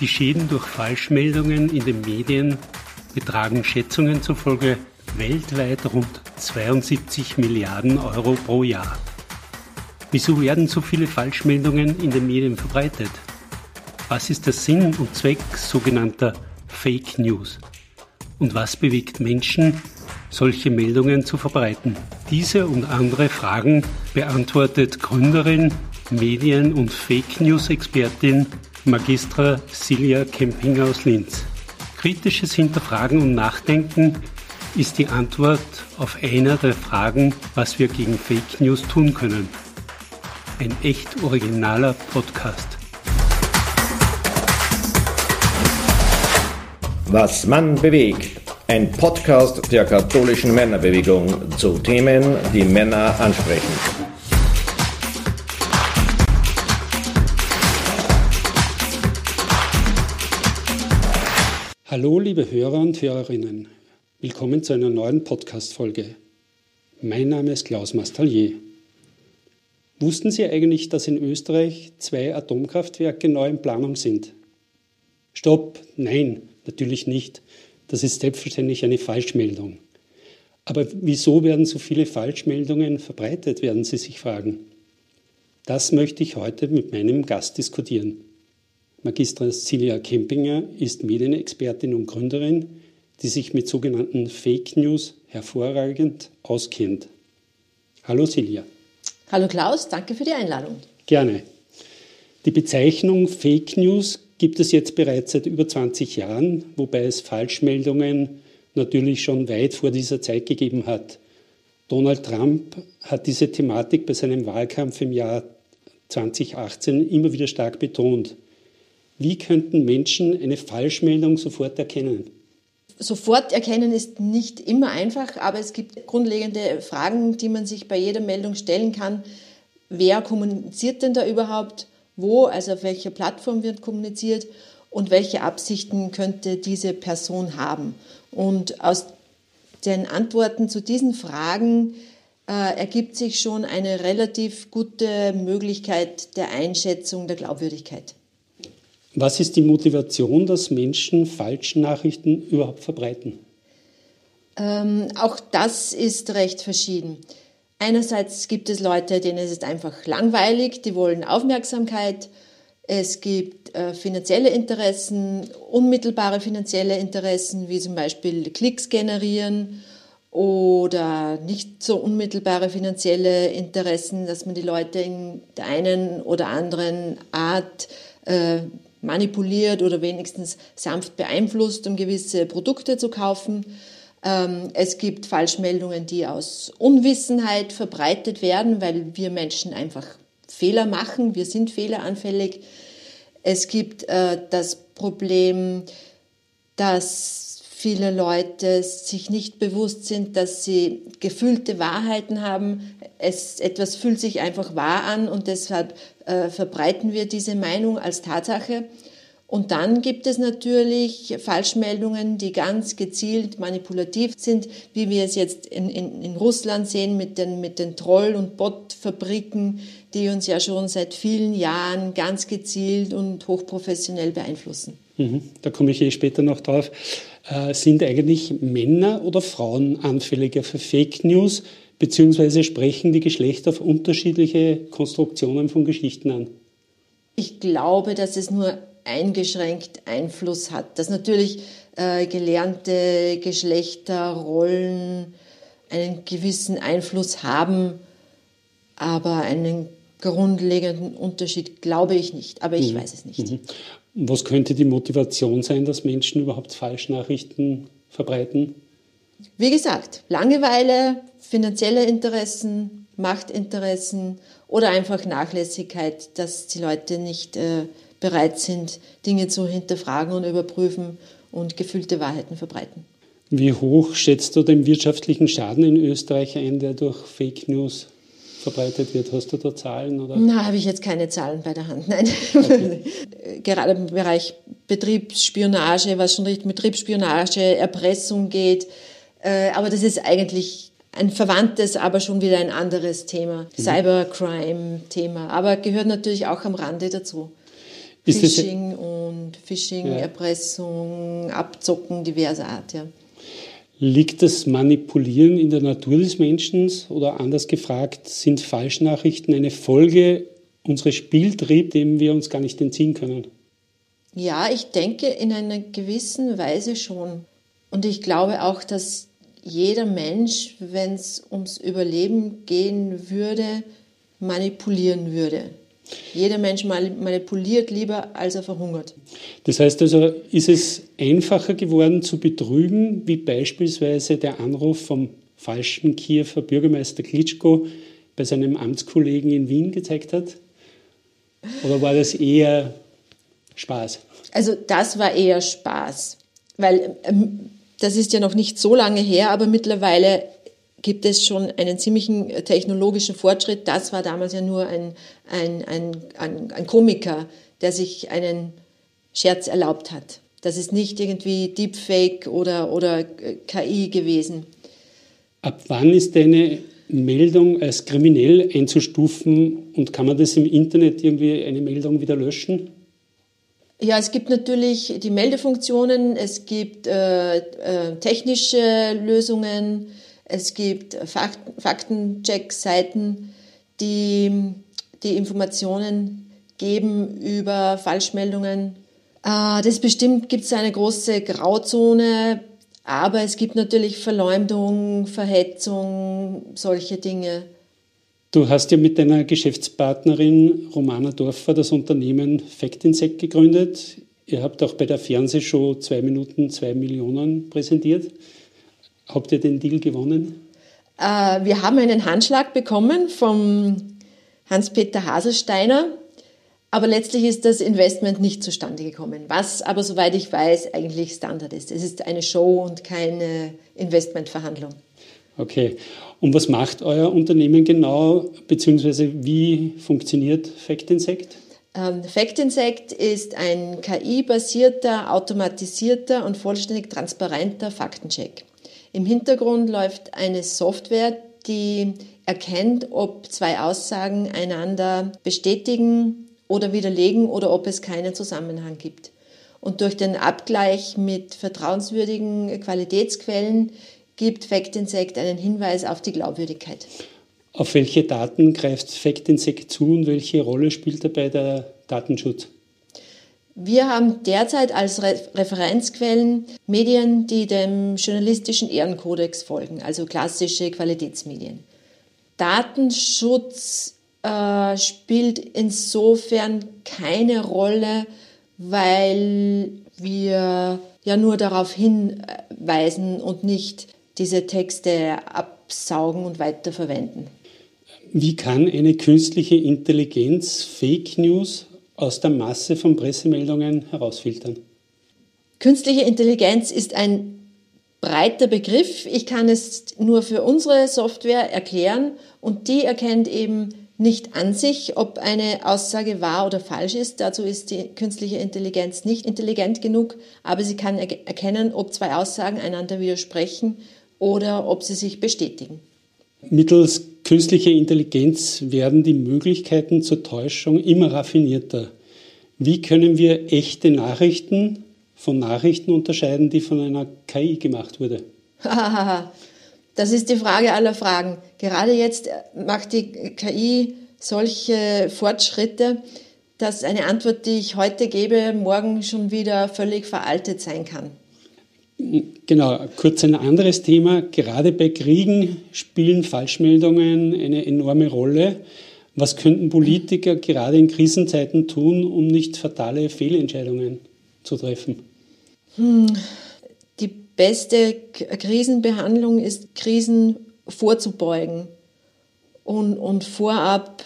Die Schäden durch Falschmeldungen in den Medien betragen Schätzungen zufolge weltweit rund 72 Milliarden Euro pro Jahr. Wieso werden so viele Falschmeldungen in den Medien verbreitet? Was ist der Sinn und Zweck sogenannter Fake News? Und was bewegt Menschen, solche Meldungen zu verbreiten? Diese und andere Fragen beantwortet Gründerin, Medien- und Fake News-Expertin Magistra Silja Kempinger aus Linz. Kritisches Hinterfragen und Nachdenken ist die Antwort auf einer der Fragen, was wir gegen Fake News tun können. Ein echt originaler Podcast. Was Mann bewegt. Ein Podcast der katholischen Männerbewegung zu Themen, die Männer ansprechen. Hallo, liebe Hörer und Hörerinnen. Willkommen zu einer neuen Podcast-Folge. Mein Name ist Klaus Mastallier. Wussten Sie eigentlich, dass in Österreich zwei Atomkraftwerke neu in Planung sind? Stopp, nein, natürlich nicht. Das ist selbstverständlich eine Falschmeldung. Aber wieso werden so viele Falschmeldungen verbreitet, werden Sie sich fragen. Das möchte ich heute mit meinem Gast diskutieren. Magistra Silja Kempinger ist Medienexpertin und Gründerin, die sich mit sogenannten Fake News hervorragend auskennt. Hallo Silja. Hallo Klaus, danke für die Einladung. Gerne. Die Bezeichnung Fake News gibt es jetzt bereits seit über 20 Jahren, wobei es Falschmeldungen natürlich schon weit vor dieser Zeit gegeben hat. Donald Trump hat diese Thematik bei seinem Wahlkampf im Jahr 2018 immer wieder stark betont. Wie könnten Menschen eine Falschmeldung sofort erkennen? Sofort erkennen ist nicht immer einfach, aber es gibt grundlegende Fragen, die man sich bei jeder Meldung stellen kann. Wer kommuniziert denn da überhaupt? Wo, also auf welcher Plattform wird kommuniziert? Und welche Absichten könnte diese Person haben? Und aus den Antworten zu diesen Fragen äh, ergibt sich schon eine relativ gute Möglichkeit der Einschätzung der Glaubwürdigkeit. Was ist die Motivation, dass Menschen falsche Nachrichten überhaupt verbreiten? Ähm, auch das ist recht verschieden. Einerseits gibt es Leute, denen ist es einfach langweilig, die wollen Aufmerksamkeit. Es gibt äh, finanzielle Interessen, unmittelbare finanzielle Interessen, wie zum Beispiel Klicks generieren oder nicht so unmittelbare finanzielle Interessen, dass man die Leute in der einen oder anderen Art äh, manipuliert oder wenigstens sanft beeinflusst, um gewisse Produkte zu kaufen. Ähm, es gibt Falschmeldungen, die aus Unwissenheit verbreitet werden, weil wir Menschen einfach Fehler machen. Wir sind fehleranfällig. Es gibt äh, das Problem, dass viele Leute sich nicht bewusst sind, dass sie gefühlte Wahrheiten haben. Es, etwas fühlt sich einfach wahr an und deshalb äh, verbreiten wir diese Meinung als Tatsache. Und dann gibt es natürlich Falschmeldungen, die ganz gezielt manipulativ sind, wie wir es jetzt in, in, in Russland sehen mit den, mit den Troll- und Bot-Fabriken, die uns ja schon seit vielen Jahren ganz gezielt und hochprofessionell beeinflussen. Mhm, da komme ich eh später noch drauf. Äh, sind eigentlich Männer oder Frauen anfälliger für Fake News, beziehungsweise sprechen die Geschlechter auf unterschiedliche Konstruktionen von Geschichten an? Ich glaube, dass es nur eingeschränkt Einfluss hat, dass natürlich äh, gelernte Geschlechterrollen einen gewissen Einfluss haben, aber einen grundlegenden Unterschied glaube ich nicht, aber ich mhm. weiß es nicht. Mhm. Was könnte die Motivation sein, dass Menschen überhaupt Falschnachrichten verbreiten? Wie gesagt, Langeweile, finanzielle Interessen, Machtinteressen oder einfach Nachlässigkeit, dass die Leute nicht äh, bereit sind, Dinge zu hinterfragen und überprüfen und gefühlte Wahrheiten verbreiten. Wie hoch schätzt du den wirtschaftlichen Schaden in Österreich ein, der durch Fake News verbreitet wird. Hast du da Zahlen? Oder? Na, habe ich jetzt keine Zahlen bei der Hand, nein. Okay. Gerade im Bereich Betriebsspionage, was schon Richtung Betriebsspionage, Erpressung geht. Äh, aber das ist eigentlich ein verwandtes, aber schon wieder ein anderes Thema. Mhm. Cybercrime-Thema. Aber gehört natürlich auch am Rande dazu. Ist Phishing und Phishing, Ja. Erpressung, Abzocken diverser Art, ja. Liegt das Manipulieren in der Natur des Menschen oder anders gefragt, sind Falschnachrichten eine Folge unseres Spieltriebs, dem wir uns gar nicht entziehen können? Ja, ich denke in einer gewissen Weise schon. Und ich glaube auch, dass jeder Mensch, wenn es ums Überleben gehen würde, manipulieren würde. Jeder Mensch manipuliert lieber, als er verhungert. Das heißt also, ist es einfacher geworden zu betrügen, wie beispielsweise der Anruf vom falschen Kiewer Bürgermeister Klitschko bei seinem Amtskollegen in Wien gezeigt hat? Oder war das eher Spaß? Also das war eher Spaß, weil ähm, das ist ja noch nicht so lange her, aber mittlerweile gibt es schon einen ziemlichen äh, technologischen Fortschritt. Das war damals ja nur ein, ein, ein, ein, ein Komiker, der sich einen Scherz erlaubt hat. Das ist nicht irgendwie Deepfake oder, oder äh, KI gewesen. Ab wann ist eine Meldung als kriminell einzustufen und kann man das im Internet irgendwie eine Meldung wieder löschen? Ja, es gibt natürlich die Meldefunktionen, es gibt äh, äh, technische Lösungen, es gibt Fakt Faktencheck-Seiten, die die Informationen geben über Falschmeldungen. Äh, das bestimmt gibt es eine große Grauzone, aber es gibt natürlich Verleumdung, Verhetzung, solche Dinge. Du hast ja mit deiner Geschäftspartnerin Romana Dorfer das Unternehmen Factinsect gegründet. Ihr habt auch bei der Fernsehshow zwei Minuten zwei Millionen präsentiert. Habt ihr den Deal gewonnen? Äh, wir haben einen Handschlag bekommen vom Hans-Peter Haselsteiner, aber letztlich ist das Investment nicht zustande gekommen, was aber, soweit ich weiß, eigentlich Standard ist. Es ist eine Show und keine Investmentverhandlung. Okay. Und was macht euer Unternehmen genau, beziehungsweise wie funktioniert Factinsect? Ähm, Factinsect ist ein KI-basierter, automatisierter und vollständig transparenter Faktencheck. Im Hintergrund läuft eine Software, die erkennt, ob zwei Aussagen einander bestätigen oder widerlegen oder ob es keinen Zusammenhang gibt. Und durch den Abgleich mit vertrauenswürdigen Qualitätsquellen gibt Factinsect einen Hinweis auf die Glaubwürdigkeit. Auf welche Daten greift Factinsect zu und welche Rolle spielt dabei der Datenschutz? Wir haben derzeit als Re Referenzquellen Medien, die dem journalistischen Ehrenkodex folgen, also klassische Qualitätsmedien. Datenschutz äh, spielt insofern keine Rolle, weil wir ja nur darauf hinweisen und nicht diese Texte absaugen und weiterverwenden. Wie kann eine künstliche Intelligenz Fake News aus der Masse von Pressemeldungen herausfiltern? Künstliche Intelligenz ist ein breiter Begriff. Ich kann es nur für unsere Software erklären und die erkennt eben nicht an sich, ob eine Aussage wahr oder falsch ist. Dazu ist die künstliche Intelligenz nicht intelligent genug, aber sie kann er erkennen, ob zwei Aussagen einander widersprechen oder ob sie sich bestätigen. Mittels künstlicher Intelligenz werden die Möglichkeiten zur Täuschung immer raffinierter. Wie können wir echte Nachrichten von Nachrichten unterscheiden, die von einer KI gemacht wurde? das ist die Frage aller Fragen. Gerade jetzt macht die KI solche Fortschritte, dass eine Antwort, die ich heute gebe, morgen schon wieder völlig veraltet sein kann. Genau, kurz ein anderes Thema. Gerade bei Kriegen spielen Falschmeldungen eine enorme Rolle. Was könnten Politiker gerade in Krisenzeiten tun, um nicht fatale Fehlentscheidungen zu treffen? Die beste Krisenbehandlung ist, Krisen vorzubeugen und, und vorab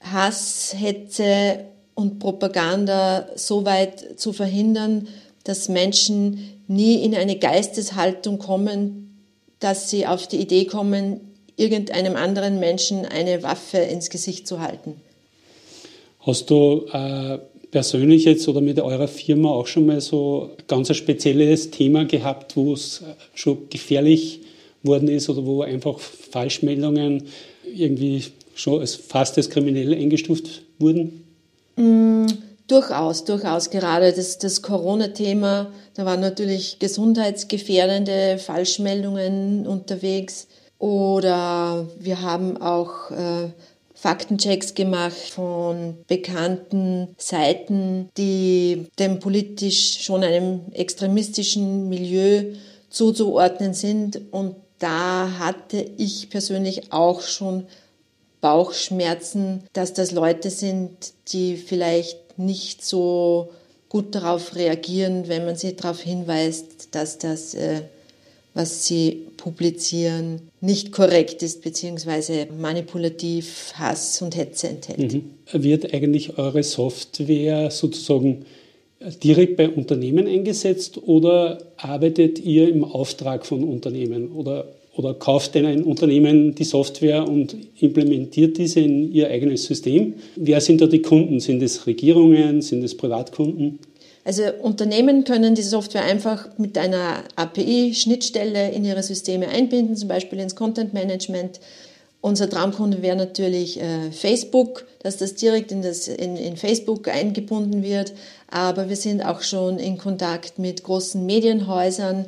Hass, Hetze und Propaganda so weit zu verhindern, dass Menschen nie in eine Geisteshaltung kommen, dass sie auf die Idee kommen, irgendeinem anderen Menschen eine Waffe ins Gesicht zu halten. Hast du äh, persönlich jetzt oder mit eurer Firma auch schon mal so ganz ein spezielles Thema gehabt, wo es schon gefährlich worden ist oder wo einfach Falschmeldungen irgendwie schon als fast als kriminell eingestuft wurden? Durchaus, durchaus. Gerade das, das Corona-Thema, da waren natürlich gesundheitsgefährdende Falschmeldungen unterwegs. Oder wir haben auch äh, Faktenchecks gemacht von bekannten Seiten, die dem politisch schon einem extremistischen Milieu zuzuordnen sind. Und da hatte ich persönlich auch schon Bauchschmerzen, dass das Leute sind, die vielleicht nicht so gut darauf reagieren, wenn man sie darauf hinweist, dass das äh, was sie publizieren, nicht korrekt ist, beziehungsweise manipulativ Hass und Hetze enthält. Mhm. Wird eigentlich eure Software sozusagen direkt bei Unternehmen eingesetzt oder arbeitet ihr im Auftrag von Unternehmen oder, oder kauft denn ein Unternehmen die Software und implementiert diese in ihr eigenes System? Wer sind da die Kunden? Sind es Regierungen? Sind es Privatkunden? Also Unternehmen können diese Software einfach mit einer API-Schnittstelle in ihre Systeme einbinden, zum Beispiel ins Content Management. Unser Traumkunde wäre natürlich äh, Facebook, dass das direkt in, das, in, in Facebook eingebunden wird. Aber wir sind auch schon in Kontakt mit großen Medienhäusern,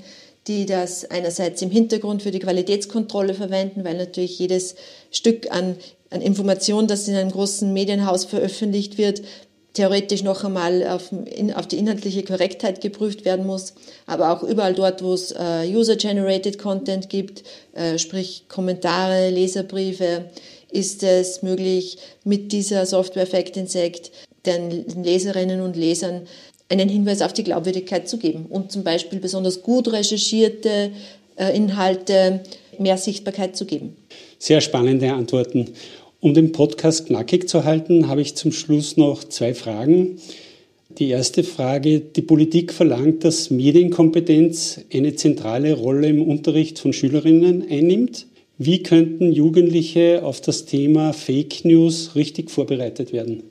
die das einerseits im Hintergrund für die Qualitätskontrolle verwenden, weil natürlich jedes Stück an, an Information, das in einem großen Medienhaus veröffentlicht wird, theoretisch noch einmal auf, auf, die inhaltliche Korrektheit geprüft werden muss, aber auch überall dort, wo es äh, User-Generated Content gibt, äh, sprich Kommentare, Leserbriefe, ist es möglich, mit dieser Software Fact Insect den Leserinnen und Lesern einen Hinweis auf die Glaubwürdigkeit zu geben und zum Beispiel besonders gut recherchierte äh, Inhalte mehr Sichtbarkeit zu geben. Sehr spannende Antworten. Um den Podcast knackig zu halten, habe ich zum Schluss noch zwei Fragen. Die erste Frage, die Politik verlangt, dass Medienkompetenz eine zentrale Rolle im Unterricht von Schülerinnen einnimmt. Wie könnten Jugendliche auf das Thema Fake News richtig vorbereitet werden?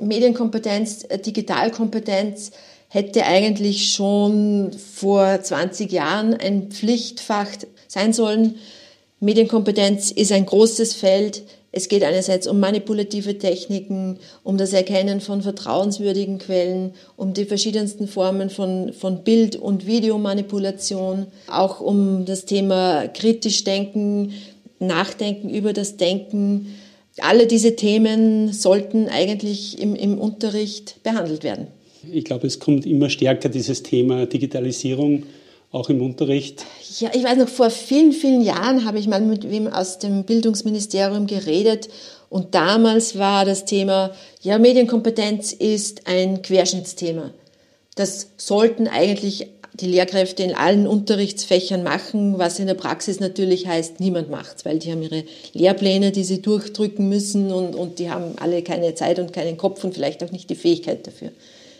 Medienkompetenz, äh, Digitalkompetenz hätte eigentlich schon vor 20 Jahren ein Pflichtfach sein sollen. Medienkompetenz ist ein großes Feld. Es geht einerseits um manipulative Techniken, um das Erkennen von vertrauenswürdigen Quellen, um die verschiedensten Formen von, von Bild- und Videomanipulation, auch um das Thema kritisch denken, Nachdenken über das Denken. Alle diese Themen sollten eigentlich im, im Unterricht behandelt werden. Ich glaube, es kommt immer stärker dieses Thema Digitalisierung auch im Unterricht? Ja, ich weiß noch, vor vielen, vielen Jahren habe ich mal mit wem aus dem Bildungsministerium geredet und damals war das Thema, ja, Medienkompetenz ist ein Querschnittsthema. Das sollten eigentlich die Lehrkräfte in allen Unterrichtsfächern machen, was in der Praxis natürlich heißt, niemand macht's, weil die haben ihre Lehrpläne, die sie durchdrücken müssen und, und die haben alle keine Zeit und keinen Kopf und vielleicht auch nicht die Fähigkeit dafür.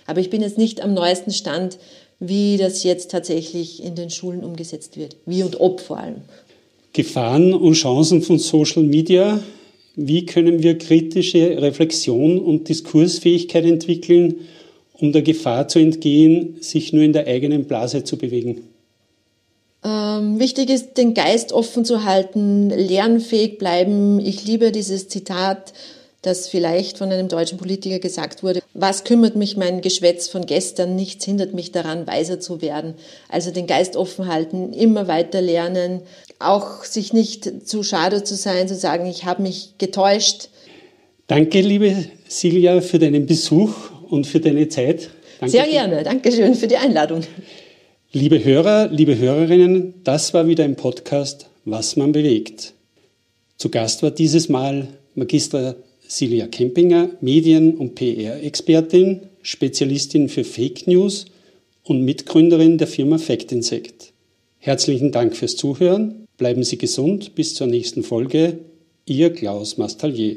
Aber ich bin jetzt nicht am neuesten Stand, wie das jetzt tatsächlich in den Schulen umgesetzt wird. Wie und ob vor allem. Gefahren und Chancen von Social Media. Wie können wir kritische Reflexion und Diskursfähigkeit entwickeln, um der Gefahr zu entgehen, sich nur in der eigenen Blase zu bewegen? Ähm, wichtig ist, den Geist offen zu halten, lernfähig bleiben. Ich liebe dieses Zitat dass vielleicht von einem deutschen Politiker gesagt wurde, was kümmert mich mein Geschwätz von gestern, nichts hindert mich daran, weiser zu werden. Also den Geist offen halten, immer weiter lernen, auch sich nicht zu schade zu sein, zu sagen, ich habe mich getäuscht. Danke, liebe Silja, für deinen Besuch und für deine Zeit. Danke Sehr gerne, danke schön für die Einladung. Liebe Hörer, liebe Hörerinnen, das war wieder ein Podcast, was man bewegt. Zu Gast war dieses Mal Magister Silja Kempinger, Medien- und PR-Expertin, Spezialistin für Fake News und Mitgründerin der Firma Fact Insect. Herzlichen Dank fürs Zuhören. Bleiben Sie gesund. Bis zur nächsten Folge. Ihr Klaus Mastallier.